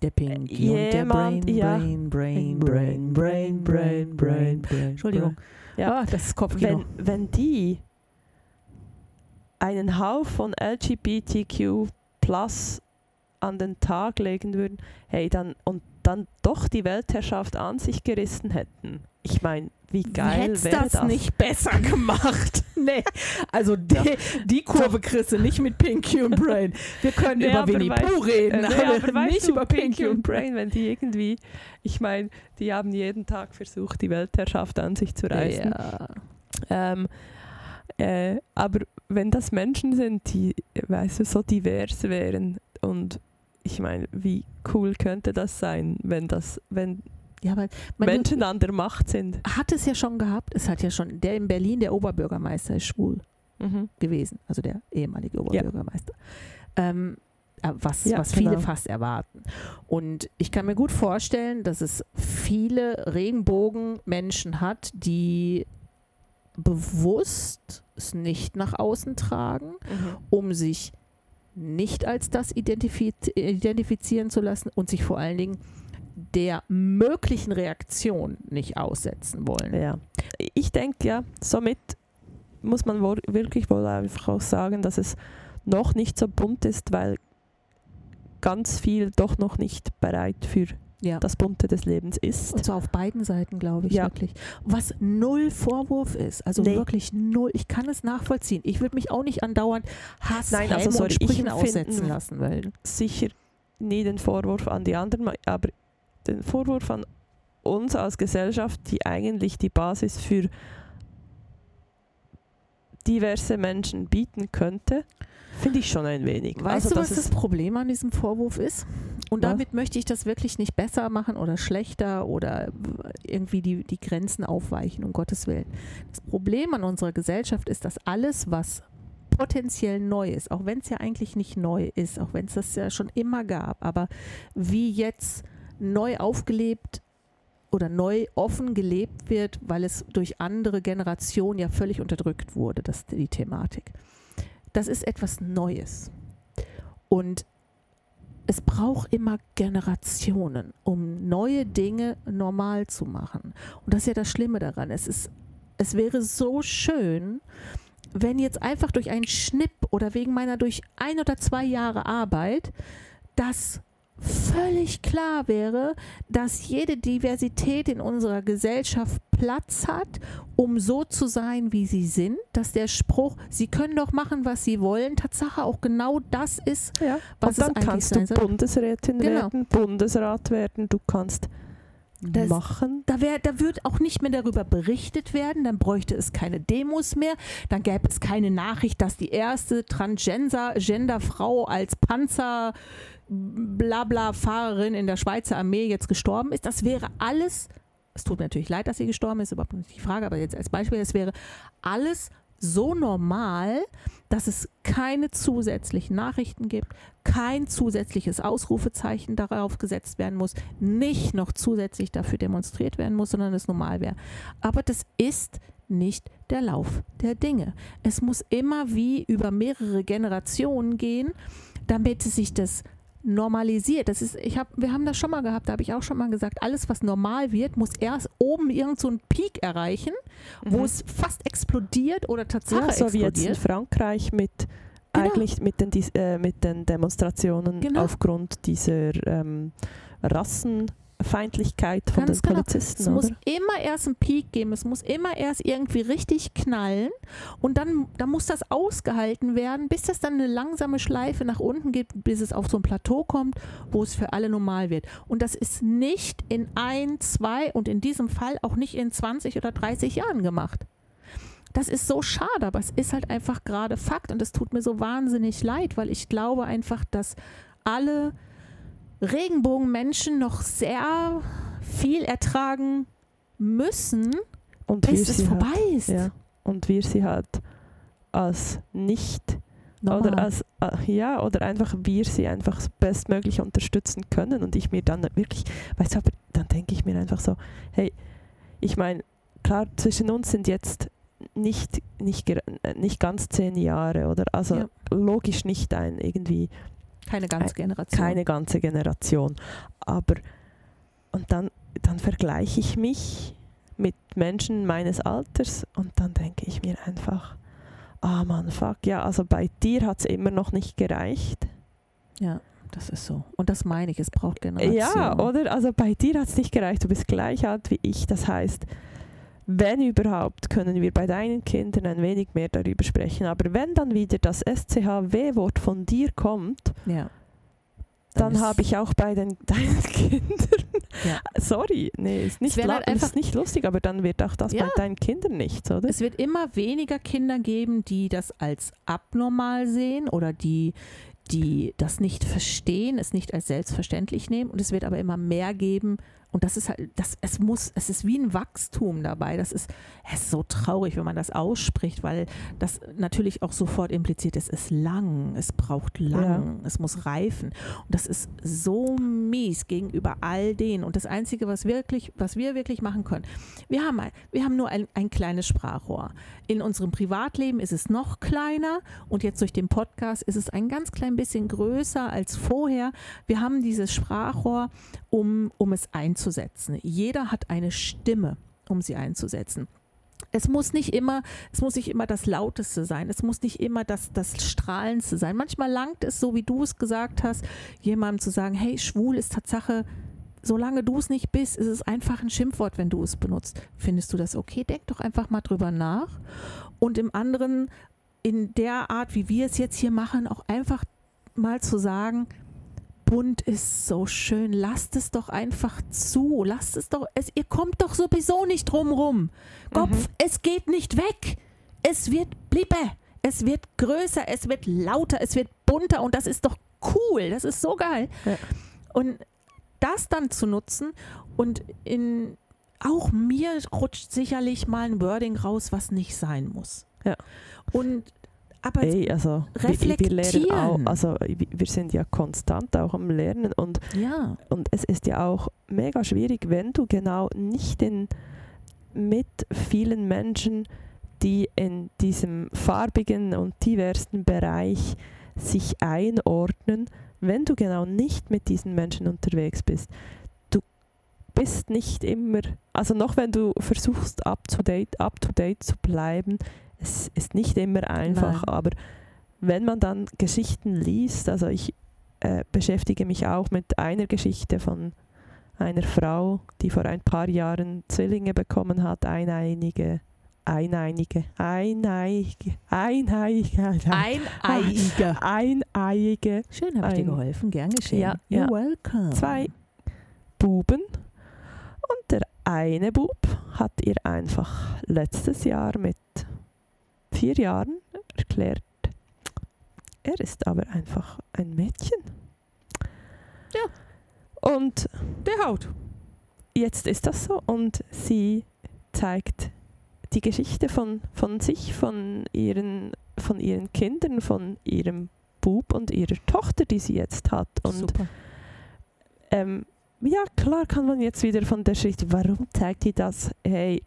Der Pinky und der Brain, ja. Brain, Brain, Brain, Brain, Brain, Brain, Brain. Entschuldigung. Ja. Ah, das ist Kopfkino. wenn, wenn die einen Haufen LGBTQ plus an den Tag legen würden, hey, dann und dann doch die Weltherrschaft an sich gerissen hätten. Ich meine, wie geil wäre das, das? nicht besser gemacht? nee. Also die, die Kurve kriegst du nicht mit Pinky und Brain. Wir können Nee, über Winnie Pooh reden, Äh, nee, aber, aber nicht über Pinky und Brain. Brain, wenn die irgendwie, ich meine, die haben jeden Tag versucht, die Weltherrschaft an sich zu reißen. Ja. Ähm, äh, aber wenn das Menschen sind, die, weißt du, so divers wären und ich meine, wie cool könnte das sein, wenn das, wenn ja, man, Menschen an der Macht sind? hat es ja schon gehabt. Es hat ja schon, der in Berlin, der Oberbürgermeister ist schwul Mhm. gewesen, also der ehemalige Oberbürgermeister. Ähm, äh, was, Ja, was viele genau. fast erwarten. Und ich kann mir gut vorstellen, dass es viele Regenbogenmenschen hat, die bewusst es nicht nach außen tragen, Mhm. um sich nicht als das identifiz identifizieren zu lassen und sich vor allen Dingen der möglichen Reaktion nicht aussetzen wollen. Ja. Ich denke, ja, somit muss man wohl, wirklich wohl einfach auch sagen, dass es noch nicht so bunt ist, weil ganz viel doch noch nicht bereit für Ja. das Bunte des Lebens ist. Und zwar auf beiden Seiten, glaube ich, Ja. wirklich. Was null Vorwurf ist. Also Nee. wirklich null. Ich kann es nachvollziehen. Ich würde mich auch nicht andauernd Hass, Nein, also und Sprüchen aussetzen lassen wollen. sicher nie den Vorwurf an die anderen, aber den Vorwurf an uns als Gesellschaft, die eigentlich die Basis für diverse Menschen bieten könnte, finde ich schon ein wenig. Weißt also, du, was das Problem an diesem Vorwurf ist? Und Was? damit möchte ich das wirklich nicht besser machen oder schlechter oder irgendwie die, die Grenzen aufweichen, um Gottes Willen. Das Problem an unserer Gesellschaft ist, dass alles, was potenziell neu ist, auch wenn es ja eigentlich nicht neu ist, auch wenn es das ja schon immer gab, aber wie jetzt neu aufgelebt oder neu offen gelebt wird, weil es durch andere Generationen ja völlig unterdrückt wurde, das die Thematik. Das ist etwas Neues. Und es braucht immer Generationen, um neue Dinge normal zu machen. Und das ist ja das Schlimme daran. Es, ist, es wäre so schön, wenn jetzt einfach durch einen Schnipp oder wegen meiner durch ein oder zwei Jahre Arbeit das völlig klar wäre, dass jede Diversität in unserer Gesellschaft Platz hat, um so zu sein, wie sie sind, dass der Spruch, sie können doch machen, was sie wollen, Tatsache auch genau das ist, ja. was Und es dann eigentlich kannst du. Bundesrätin Genau. werden, Bundesrat werden, du kannst Das- machen. Da, wär, da wird auch nicht mehr darüber berichtet werden, dann bräuchte es keine Demos mehr, dann gäbe es keine Nachricht, dass die erste Transgender-Frau als Panzer blabla Fahrerin in der Schweizer Armee jetzt gestorben ist. Das wäre alles, es tut mir natürlich leid, dass sie gestorben ist, überhaupt nicht die Frage, aber jetzt als Beispiel, es wäre alles so normal, dass es keine zusätzlichen Nachrichten gibt, kein zusätzliches Ausrufezeichen darauf gesetzt werden muss, nicht noch zusätzlich dafür demonstriert werden muss, sondern es normal wäre. Aber das ist nicht der Lauf der Dinge. Es muss immer wie über mehrere Generationen gehen, damit sich das normalisiert. Das ist, ich hab, wir haben das schon mal gehabt, da habe ich auch schon mal gesagt, alles, was normal wird, muss erst oben irgend so einen Peak erreichen, wo Mhm. es fast explodiert oder Tatsache ja, so wie jetzt in explodiert. Frankreich mit Genau. eigentlich mit den, äh, mit den Demonstrationen Genau. aufgrund dieser ähm, Rassen Feindlichkeit von Ganz den genau. Polizisten, Es muss oder? immer erst einen Peak geben, es muss immer erst irgendwie richtig knallen und dann, dann muss das ausgehalten werden, bis das dann eine langsame Schleife nach unten gibt, bis es auf so ein Plateau kommt, wo es für alle normal wird. Und das ist nicht in ein, zwei und in diesem Fall auch nicht in 20 oder 30 Jahren gemacht. Das ist so schade, aber es ist halt einfach gerade Fakt und es tut mir so wahnsinnig leid, weil ich glaube einfach, dass alle Regenbogenmenschen noch sehr viel ertragen müssen, Und bis es vorbei halt, ist. ja, und wir sie halt als nicht Normal. oder als äh, ja oder einfach wir sie einfach bestmöglich unterstützen können und ich mir dann wirklich weißt du aber dann denke ich mir einfach so hey ich meine klar zwischen uns sind jetzt nicht nicht äh, nicht ganz zehn Jahre oder also Ja. logisch nicht ein irgendwie keine ganze Generation. keine ganze Generation. Aber und dann, dann vergleiche ich mich mit Menschen meines Alters und dann denke ich mir einfach, ah man, fuck, ja, also bei dir hat es immer noch nicht gereicht. Ja, das ist so. Und das meine ich, es braucht Generation. Ja, oder? Also bei dir hat es nicht gereicht, du bist gleich alt wie ich. Das heißt, wenn überhaupt, können wir bei deinen Kindern ein wenig mehr darüber sprechen. Aber wenn dann wieder das SCHW-Wort von dir kommt, Ja. dann ist- habe ich auch bei den deinen Kindern. Ja. Sorry, nee, ist nicht, halt ist nicht lustig, aber dann wird auch das Ja. bei deinen Kindern nichts, oder? Es wird immer weniger Kinder geben, die das als abnormal sehen oder die, die das nicht verstehen, es nicht als selbstverständlich nehmen. Und es wird aber immer mehr geben. Und das ist halt, das, es muss, es ist wie ein Wachstum dabei. Das ist, es ist so traurig, wenn man das ausspricht, weil das natürlich auch sofort impliziert, es ist lang, es braucht lang, es muss reifen. Und das ist so mies gegenüber all denen. Und das Einzige, was wirklich, was wir wirklich machen können, wir haben, ein, wir haben nur ein, ein kleines Sprachrohr. In unserem Privatleben ist es noch kleiner und jetzt durch den Podcast ist es ein ganz klein bisschen größer als vorher. Wir haben dieses Sprachrohr, um, um es einzusetzen. Jeder hat eine Stimme, um sie einzusetzen. Es muss nicht immer, es muss nicht immer das Lauteste sein, es muss nicht immer das, das Strahlendste sein. Manchmal langt es, so wie du es gesagt hast, jemandem zu sagen, hey, schwul ist Tatsache, solange du es nicht bist, ist es einfach ein Schimpfwort, wenn du es benutzt. Findest du das okay? Denk doch einfach mal drüber nach. Und im anderen, in der Art, wie wir es jetzt hier machen, auch einfach mal zu sagen, bunt ist so schön, lasst es doch einfach zu, lasst es doch, es, ihr kommt doch sowieso nicht drum rum. Kopf, es geht nicht weg. Es wird bliebe, es wird größer, es wird lauter, es wird bunter und das ist doch cool, das ist so geil. Ja. Und das dann zu nutzen und in auch mir rutscht sicherlich mal ein Wording raus, was nicht sein muss. Ja. Und aber Ey, also wir, wir lernen auch, reflektieren. also wir wir sind ja konstant auch am Lernen und, ja, und es ist ja auch mega schwierig, wenn du genau nicht in, mit vielen Menschen, die in diesem farbigen und diversen Bereich sich einordnen, wenn du genau nicht mit diesen Menschen unterwegs bist. Du bist nicht immer, also noch wenn du versuchst, up to date, up to date zu bleiben, es ist nicht immer einfach, Nein. aber wenn man dann Geschichten liest, also ich äh, beschäftige mich auch mit einer Geschichte von einer Frau, die vor ein paar Jahren Zwillinge bekommen hat, eineinige, eineinige, eineinige, Eineiige. eineiige Schön, habe ich dir geholfen. Gern geschehen. Ja, You're ja. welcome. zwei Buben und der eine Bub hat ihr einfach letztes Jahr mit vier Jahren erklärt, er ist aber einfach ein Mädchen. Ja. Und Der Haut. jetzt ist das so und sie zeigt die Geschichte von, von sich, von ihren, von ihren Kindern, von ihrem Bub und ihrer Tochter, die sie jetzt hat. Und Super. ähm, ja, klar kann man jetzt wieder von der Geschichte, warum zeigt die das? Hey,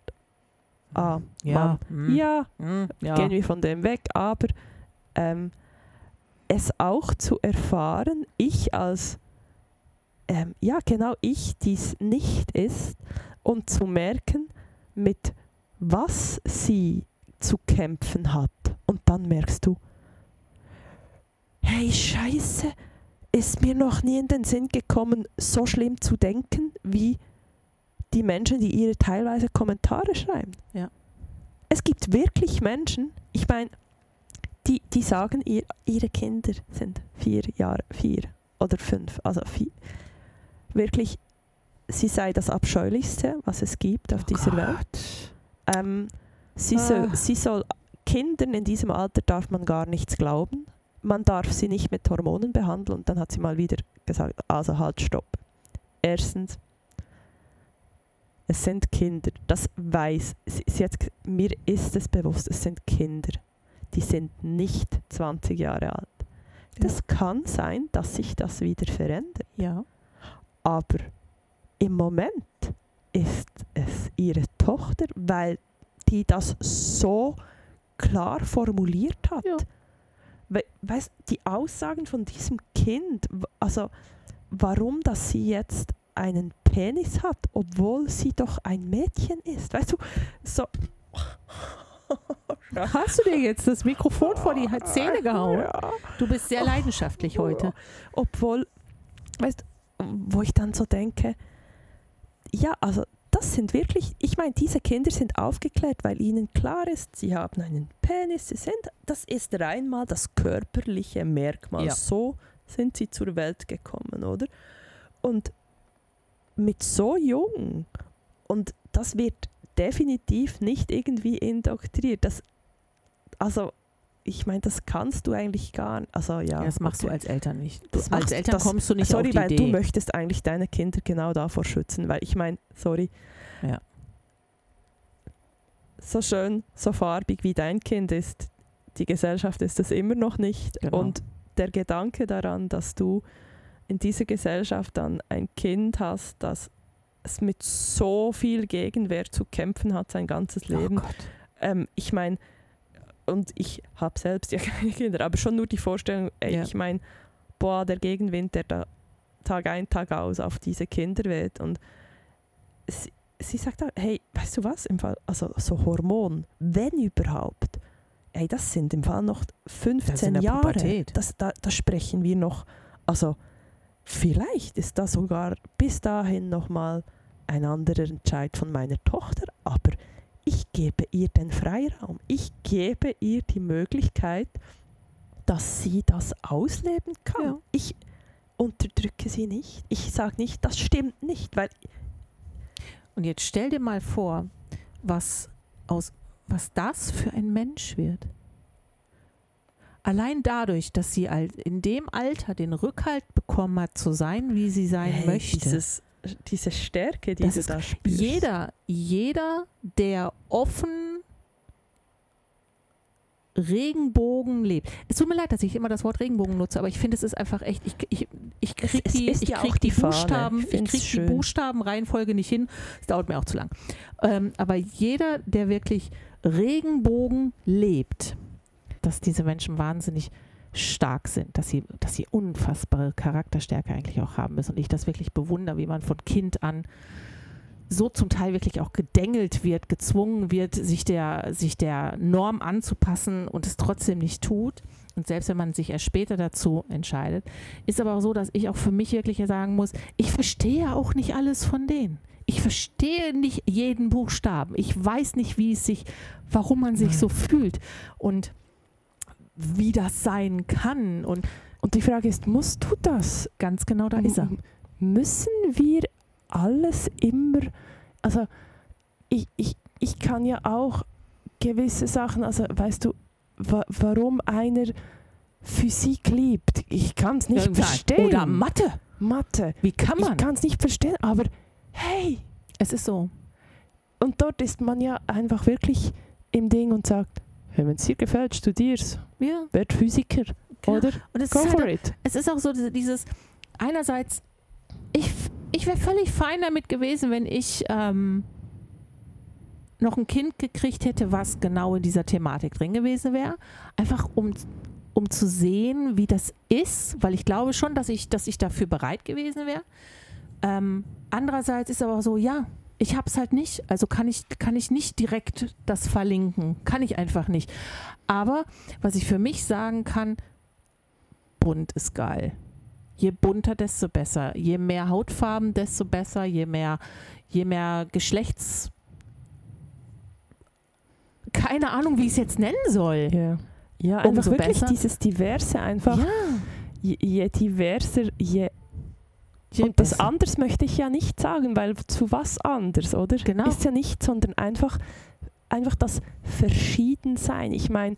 ah, Ja. Mann. mm, ja, mm, ja. gehen wir von dem weg, aber ähm, es auch zu erfahren, ich als, ähm, ja genau ich, dies nicht ist, und zu merken, mit was sie zu kämpfen hat. Und dann merkst du, hey Scheiße, ist mir noch nie in den Sinn gekommen, so schlimm zu denken, wie die Menschen, die ihre teilweise Kommentare schreiben. Ja. Es gibt wirklich Menschen, ich meine, die, die sagen, ihr, ihre Kinder sind vier Jahre, vier oder fünf, also vier. Wirklich, sie sei das Abscheulichste, was es gibt auf Oh dieser Gott. Welt. Ähm, sie, soll, Ah. sie soll, Kindern in diesem Alter darf man gar nichts glauben. Man darf sie nicht mit Hormonen behandeln. Und dann hat sie mal wieder gesagt, also halt, stopp. Erstens, es sind Kinder. Das weiß sie, sie hat, Mir ist es bewusst, es sind Kinder. Die sind nicht 20 Jahre alt. Das kann sein, dass sich das wieder verändert. Ja. Aber im Moment ist es ihre Tochter, weil die das so klar formuliert hat. Ja. We weißt, die Aussagen von diesem Kind, also warum, dass sie jetzt einen Penis hat, obwohl sie doch ein Mädchen ist. Weißt du, so. Hast du dir jetzt das Mikrofon vor die Zähne gehauen? Du bist sehr leidenschaftlich heute. Obwohl, weißt du, wo ich dann so denke, ja, also das sind wirklich, ich meine, diese Kinder sind aufgeklärt, weil ihnen klar ist, sie haben einen Penis, sie sind, das ist rein mal das körperliche Merkmal. Ja. So sind sie zur Welt gekommen, oder? Und mit so jung, und das wird definitiv nicht irgendwie indoktriniert. Das, also, ich meine, das kannst du eigentlich gar nicht. Also, ja, Ja, das machst okay. du als Eltern nicht. Du, als machst- Eltern das- kommst du nicht sorry, auf die weil Idee. du möchtest eigentlich deine Kinder genau davor schützen, weil ich meine, sorry. Ja. So schön, so farbig wie dein Kind ist, die Gesellschaft ist es immer noch nicht. Genau. Und der Gedanke daran, dass du in dieser Gesellschaft dann ein Kind hast, das es mit so viel Gegenwehr zu kämpfen hat sein ganzes oh Leben. Gott. Ähm, ich meine, und ich habe selbst ja keine Kinder, aber schon nur die Vorstellung, ey, Ja. ich meine, boah, der Gegenwind, der da Tag ein, Tag aus auf diese Kinder weht. Und sie, sie sagt auch, hey, weißt du was, im Fall, also so Hormon, wenn überhaupt, ey, das sind im Fall noch Das ist 15 in der Jahre. Das, da, da sprechen wir noch, also vielleicht ist da sogar bis dahin nochmal ein anderer Entscheid von meiner Tochter, aber ich gebe ihr den Freiraum. Ich gebe ihr die Möglichkeit, dass sie das ausleben kann. Ja. Ich unterdrücke sie nicht. Ich sage nicht, das stimmt nicht, weil Und jetzt stell dir mal vor, was, aus, was das für ein Mensch wird. Allein dadurch, dass sie in dem Alter den Rückhalt bekommen hat, zu sein, wie sie sein hey, möchte. Dieses, diese Stärke, die Das du ist da spürst. Jeder, jeder, der offen Regenbogen lebt. Es tut mir leid, dass ich immer das Wort Regenbogen nutze, aber ich finde, es ist einfach echt, ich, ich, ich krieg Es- es die, ich ja krieg die, Fahne. Buchstaben, Ich krieg die. Buchstabenreihenfolge nicht hin. Es dauert mir auch zu lang. Ähm, aber jeder, der wirklich Regenbogen lebt, dass diese Menschen wahnsinnig stark sind, dass sie, dass sie unfassbare Charakterstärke eigentlich auch haben müssen. Und ich das wirklich bewundere, wie man von Kind an so zum Teil wirklich auch gedengelt wird, gezwungen wird, sich der, sich der Norm anzupassen und es trotzdem nicht tut. Und selbst wenn man sich erst später dazu entscheidet, ist aber auch so, dass ich auch für mich wirklich sagen muss, ich verstehe auch nicht alles von denen. Ich verstehe nicht jeden Buchstaben. Ich weiß nicht, wie es sich, warum man sich so fühlt und wie das sein kann. Und Und die Frage ist, musst du das? ganz genau da ist er. Müssen wir alles immer, also ich, ich, ich kann ja auch gewisse Sachen, also weißt du, wa warum einer Physik liebt, ich kann es nicht Ja, verstehen. Oder Mathe. Mathe, Wie kann ich man? kann es nicht verstehen, aber hey, Es ist so. und dort ist man ja einfach wirklich im Ding und sagt, wenn es dir gefällt, studier's, Ja. werd Physiker, Genau. oder? Und es Go ist, halt for it. es ist auch so diese- dieses, einerseits, ich, ich wäre völlig fein damit gewesen, wenn ich ähm, noch ein Kind gekriegt hätte, was genau in dieser Thematik drin gewesen wäre. Einfach um, um zu sehen, wie das ist, weil ich glaube schon, dass ich, dass ich dafür bereit gewesen wäre. Ähm, andererseits ist aber so, ja, ich habe es halt nicht, also kann ich, kann ich nicht direkt das verlinken, kann ich einfach nicht. Aber was ich für mich sagen kann, bunt ist geil. Je bunter, desto besser. Je mehr Hautfarben, desto besser. Je mehr, je mehr Geschlechts. Keine Ahnung, wie ich es jetzt nennen soll. Ja, ja einfach Umso wirklich besser. dieses Diverse einfach. Ja. Je, je diverser, je das anders möchte ich ja nicht sagen, weil zu was anders, oder? Genau. Ist ja nicht, sondern einfach, einfach das Verschiedensein. Ich meine,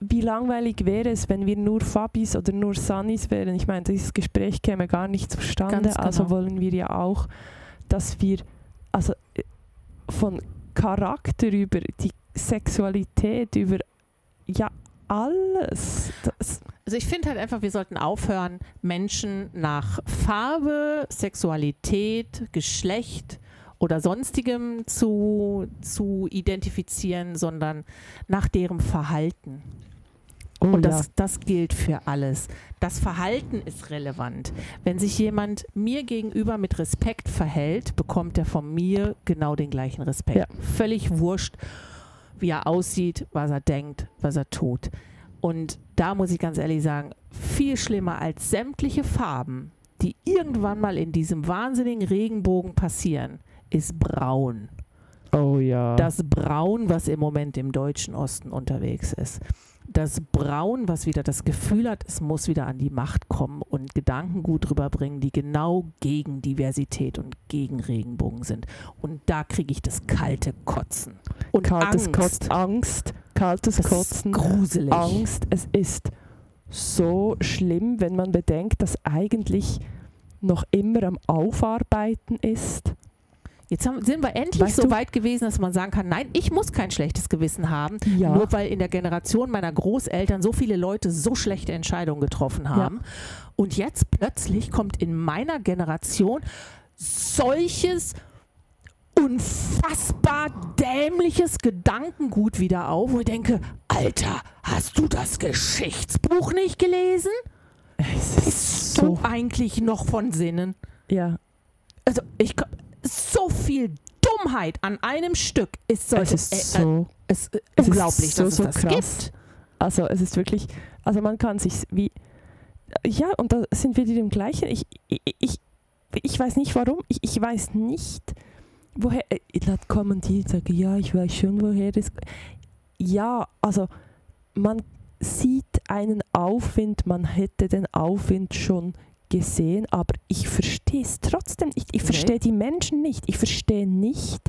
wie langweilig wäre es, wenn wir nur Fabis oder nur Sunnis wären? Ich meine, dieses Gespräch käme gar nicht zustande. Genau. Also wollen wir ja auch, dass wir also äh, von Charakter über die Sexualität, über ja alles. Das, Also ich finde halt einfach, wir sollten aufhören, Menschen nach Farbe, Sexualität, Geschlecht oder sonstigem zu, zu identifizieren, sondern nach deren Verhalten. oh Und ja. das, das gilt für alles. Das Verhalten ist relevant. Wenn sich jemand mir gegenüber mit Respekt verhält, bekommt er von mir genau den gleichen Respekt. Ja. Völlig wurscht, wie er aussieht, was er denkt, was er tut. Und da muss ich ganz ehrlich sagen, viel schlimmer als sämtliche Farben, die irgendwann mal in diesem wahnsinnigen Regenbogen passieren, ist braun. oh ja. Das Braun, was im Moment im deutschen Osten unterwegs ist. Das Braun, was wieder das Gefühl hat, es muss wieder an die Macht kommen und Gedankengut rüberbringen, die genau gegen Diversität und gegen Regenbogen sind. Und da kriege ich das kalte Kotzen. Und kaltes Angst. Kotzen, Angst, kaltes Das ist Kotzen, gruselig. Angst. Es ist so schlimm, wenn man bedenkt, dass eigentlich noch immer am Aufarbeiten ist. Jetzt haben, sind wir endlich Weißt so du- weit gewesen, dass man sagen kann, nein, ich muss kein schlechtes Gewissen haben, Ja. nur weil in der Generation meiner Großeltern so viele Leute so schlechte Entscheidungen getroffen haben. Und jetzt plötzlich kommt in meiner Generation solches unfassbar dämliches Gedankengut wieder auf, wo ich denke, Alter, hast du das Geschichtsbuch nicht gelesen? Es ist Bist so. du eigentlich noch von Sinnen? Ja, Also ich ko- so viel Dummheit an einem Stück ist so, es ist äh, äh, so. es, äh, es ist unglaublich, so, dass so es das krass. gibt. Also es ist wirklich, also man kann sich wie, ja, und da sind wir wieder im Gleichen. Ich, ich, ich, ich weiß nicht warum, ich, ich weiß nicht, woher, äh, dann kommen die und sagen, ja, ich weiß schon, woher es, ja, also man sieht einen Aufwind, man hätte den Aufwind schon gesehen, aber ich verstehe es trotzdem nicht. Ich verstehe die Menschen nicht. Ich verstehe nicht,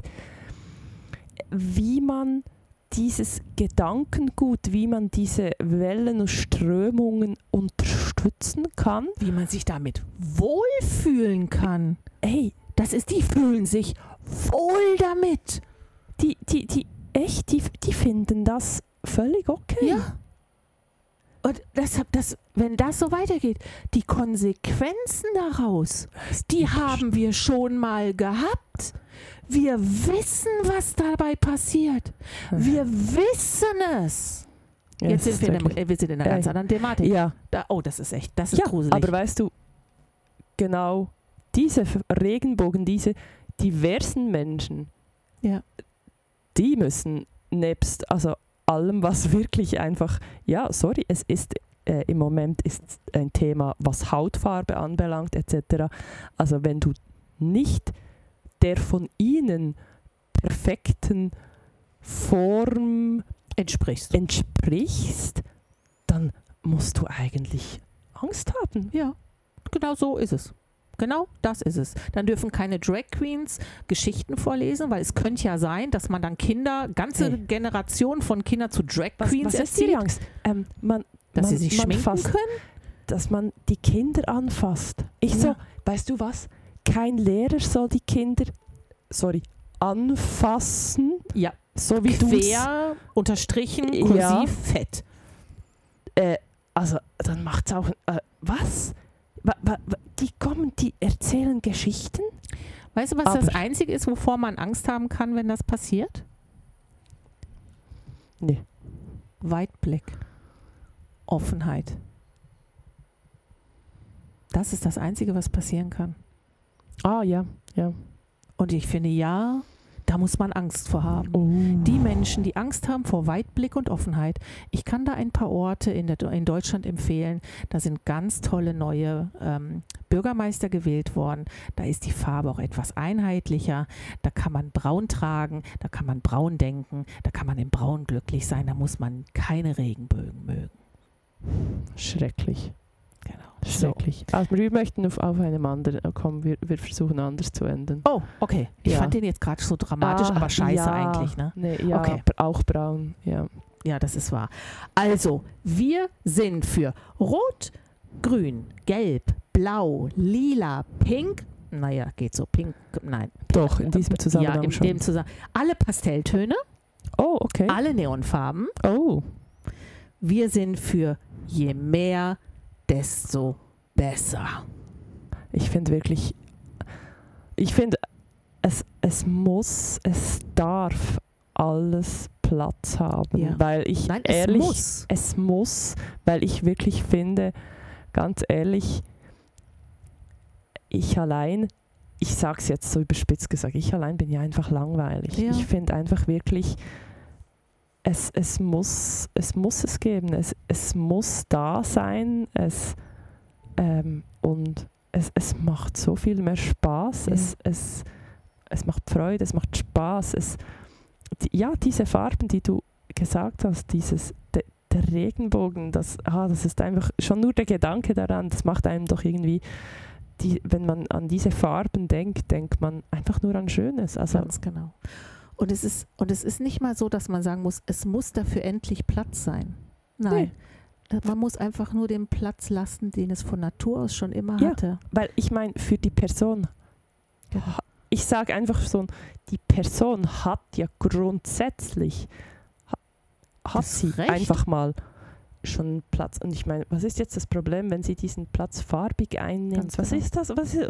wie man dieses Gedankengut, wie man diese Wellen und Strömungen unterstützen kann. Wie man sich damit wohlfühlen kann. Ey, Das ist, die fühlen sich wohl damit. die, die, die, echt, die, die finden das völlig okay. Ja. Und deshalb, das, wenn das so weitergeht, die Konsequenzen daraus, die haben wir schon mal gehabt. Wir wissen, was dabei passiert. Wir wissen es. Jetzt sind wir in, einem, äh, wir sind in einer ganz anderen Thematik. Ja, Da, oh, das ist echt, das ist ja gruselig. aber weißt du, genau diese Regenbogen, diese diversen Menschen, Ja. die müssen nebst also allem, was wirklich einfach, ja, sorry, es ist äh, im Moment ist ein Thema, was Hautfarbe anbelangt etc. Also wenn du nicht der von ihnen perfekten Form Entsprichst. entsprichst, dann musst du eigentlich Angst haben. Ja, genau so ist es. Genau das ist es. Dann dürfen keine Drag Queens Geschichten vorlesen, weil es könnte ja sein, dass man dann Kinder, ganze Hey. Generationen von Kindern zu Drag Was, Queens was ist die erzieht, Angst? Ähm, man, dass man, sie sich schminken fasst, können. dass man die Kinder anfasst. Ich so, Ja. weißt du was? Kein Lehrer soll die Kinder, sorry, anfassen, Ja, so wie du quer, unterstrichen, Ja. kursiv, fett. äh, also dann macht's auch, äh, was? Die kommen, die erzählen Geschichten? Weißt du, was das Einzige ist, wovor man Angst haben kann, wenn das passiert? Nee. Weitblick. Offenheit. Das ist das Einzige, was passieren kann. Ah ja, ja. Und ich finde, ja, da muss man Angst vor haben. Oh. Die Menschen, die Angst haben vor Weitblick und Offenheit. Ich kann da ein paar Orte in, der, in Deutschland empfehlen. Da sind ganz tolle neue ähm, Bürgermeister gewählt worden. Da ist die Farbe auch etwas einheitlicher. Da kann man braun tragen, da kann man braun denken, da kann man im Braun glücklich sein. Da muss man keine Regenbögen mögen. Schrecklich. Genau. Schrecklich. Also wir möchten auf, auf einem anderen, äh, kommen, wir, wir versuchen anders zu enden. Oh, okay. Ich Ja. fand den jetzt gerade so dramatisch, Ah, aber scheiße ja. eigentlich, ne? Nee, ja, Okay. auch braun, ja. Ja, das ist wahr. Also, wir sind für Rot, Grün, Gelb, Blau, Lila, Pink. Naja, geht so. Pink, nein. Doch, in diesem Zusammenhang ja, in schon. dem Zusammenhang. Alle Pastelltöne, oh, okay. alle Neonfarben. Oh, Wir sind für je mehr, desto besser. ich finde wirklich, ich finde, es, es muss, es darf alles Platz haben, Ja. weil ich Nein, es ehrlich, muss. es muss, weil ich wirklich finde, ganz ehrlich, ich allein, ich sage es jetzt so überspitzt gesagt, ich allein bin ja einfach langweilig. Ja. Ich finde einfach wirklich, es, es, muss, es muss es geben, es, es muss da sein, es, ähm, und es, es macht so viel mehr Spaß, Ja. es, es, es macht Freude, es macht Spaß, es, die, ja, diese Farben, die du gesagt hast, dieses, de, der Regenbogen, das, ah, das ist einfach schon nur der Gedanke daran, das macht einem doch irgendwie, die, wenn man an diese Farben denkt, denkt man einfach nur an Schönes. Also, Ganz genau. Und es, ist, und es ist nicht mal so, dass man sagen muss, es muss dafür endlich Platz sein. Nein. Äh, Man muss einfach nur den Platz lassen, den es von Natur aus schon immer Ja. hatte. weil ich meine, für die Person, Genau. ich sage einfach so, die Person hat ja grundsätzlich, ha- hat Das sie Recht. einfach mal schon Platz. Und ich meine, was ist jetzt das Problem, wenn sie diesen Platz farbig einnimmt? Ganz was genau. ist das? Was ist,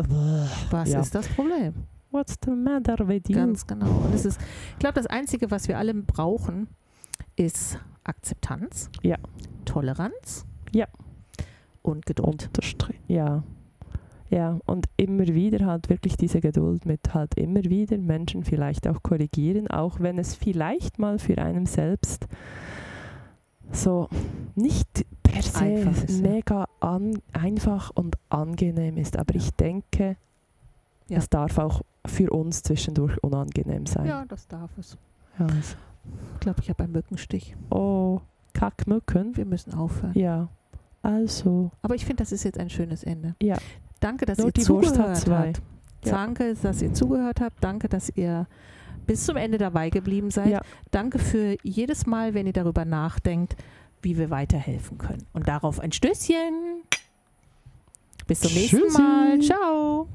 Was Ja. ist das Problem? What's the matter with you? Ganz genau. Und es ist, ich glaube, das Einzige, was wir alle brauchen, ist Akzeptanz, Ja. Toleranz Ja. und Geduld. Unterstrich. Ja. Ja, und immer wieder halt wirklich diese Geduld mit halt immer wieder Menschen vielleicht auch korrigieren, auch wenn es vielleicht mal für einen selbst so nicht per se ist, ja. mega an, einfach und angenehm ist. Aber Ja. ich denke, Ja. es darf auch für uns zwischendurch unangenehm sein. Ja, das darf es. Ja, also, Ich glaube, ich habe einen Mückenstich. oh, Kackmücken. Wir müssen aufhören. Ja. Also, Aber ich finde, das ist jetzt ein schönes Ende. Ja. Danke, dass Nur ihr zugehört habt. Ja. Danke, dass ihr zugehört habt. Danke, dass ihr bis zum Ende dabei geblieben seid. Ja. Danke für jedes Mal, wenn ihr darüber nachdenkt, wie wir weiterhelfen können. Und darauf ein Stößchen. Bis zum nächsten Tschüssi. Mal. Ciao.